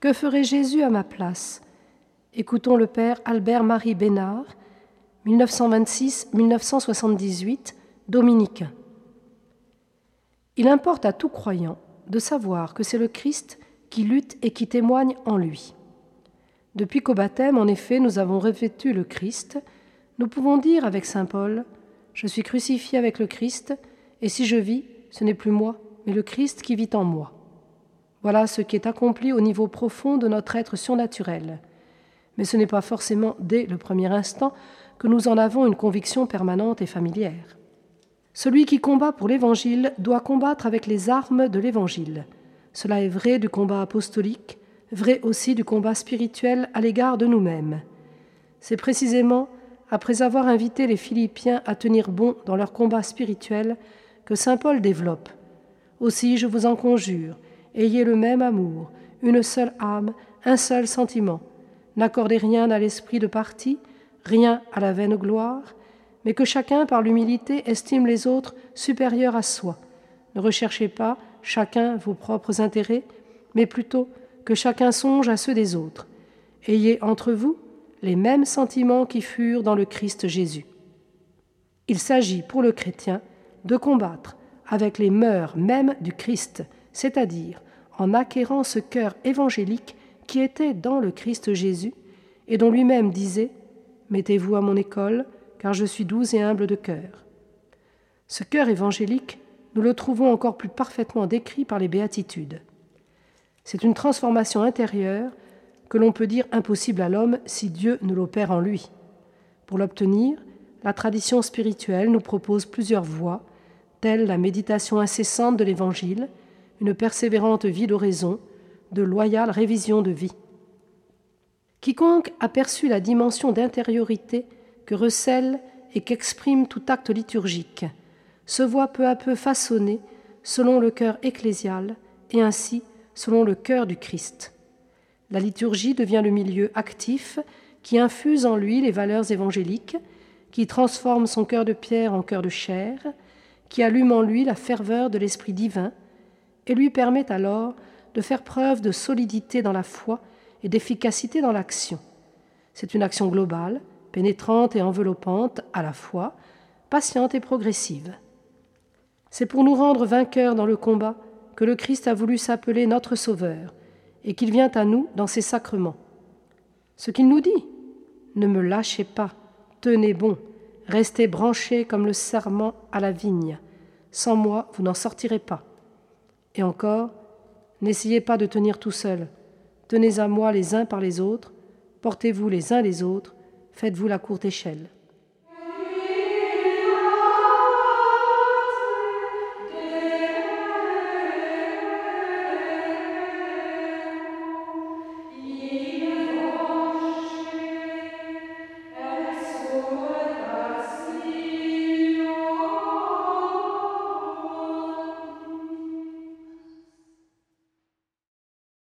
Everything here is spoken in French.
Que ferait Jésus à ma place? Écoutons le Père Albert-Marie Bénard, 1926-1978, dominicain. Il importe à tout croyant de savoir que c'est le Christ qui lutte et qui témoigne en lui. Depuis qu'au baptême, en effet, nous avons revêtu le Christ, nous pouvons dire avec Saint Paul Je suis crucifié avec le Christ, et si je vis, ce n'est plus moi, mais le Christ qui vit en moi. Voilà ce qui est accompli au niveau profond de notre être surnaturel. Mais ce n'est pas forcément dès le premier instant que nous en avons une conviction permanente et familière. Celui qui combat pour l'Évangile doit combattre avec les armes de l'Évangile. Cela est vrai du combat apostolique, vrai aussi du combat spirituel à l'égard de nous-mêmes. C'est précisément après avoir invité les Philippiens à tenir bon dans leur combat spirituel que Saint Paul développe. Aussi, je vous en conjure, ayez le même amour, une seule âme, un seul sentiment. N'accordez rien à l'esprit de parti, rien à la vaine gloire, mais que chacun, par l'humilité, estime les autres supérieurs à soi. Ne recherchez pas, chacun, vos propres intérêts, mais plutôt que chacun songe à ceux des autres. Ayez entre vous les mêmes sentiments qui furent dans le Christ Jésus. Il s'agit pour le chrétien de combattre avec les mœurs mêmes du Christ, c'est-à-dire en acquérant ce cœur évangélique qui était dans le Christ Jésus et dont lui-même disait Mettez-vous à mon école, car je suis doux et humble de cœur. Ce cœur évangélique, nous le trouvons encore plus parfaitement décrit par les béatitudes. C'est une transformation intérieure que l'on peut dire impossible à l'homme si Dieu ne l'opère en lui. Pour l'obtenir, la tradition spirituelle nous propose plusieurs voies, telles la méditation incessante de l'Évangile, une persévérante vie d'oraison, de loyale révision de vie. Quiconque a perçu la dimension d'intériorité que recèle et qu'exprime tout acte liturgique se voit peu à peu façonné selon le cœur ecclésial et ainsi selon le cœur du Christ. La liturgie devient le milieu actif qui infuse en lui les valeurs évangéliques, qui transforme son cœur de pierre en cœur de chair, qui allume en lui la ferveur de l'Esprit divin, et lui permet alors de faire preuve de solidité dans la foi et d'efficacité dans l'action. C'est une action globale, pénétrante et enveloppante à la fois, patiente et progressive. C'est pour nous rendre vainqueurs dans le combat que le Christ a voulu s'appeler notre Sauveur et qu'il vient à nous dans ses sacrements. Ce qu'il nous dit, ne me lâchez pas, tenez bon, restez branchés comme le serment à la vigne. Sans moi, vous n'en sortirez pas. Et encore, n'essayez pas de tenir tout seul. Tenez à moi les uns par les autres, portez-vous les uns les autres, faites-vous la courte échelle.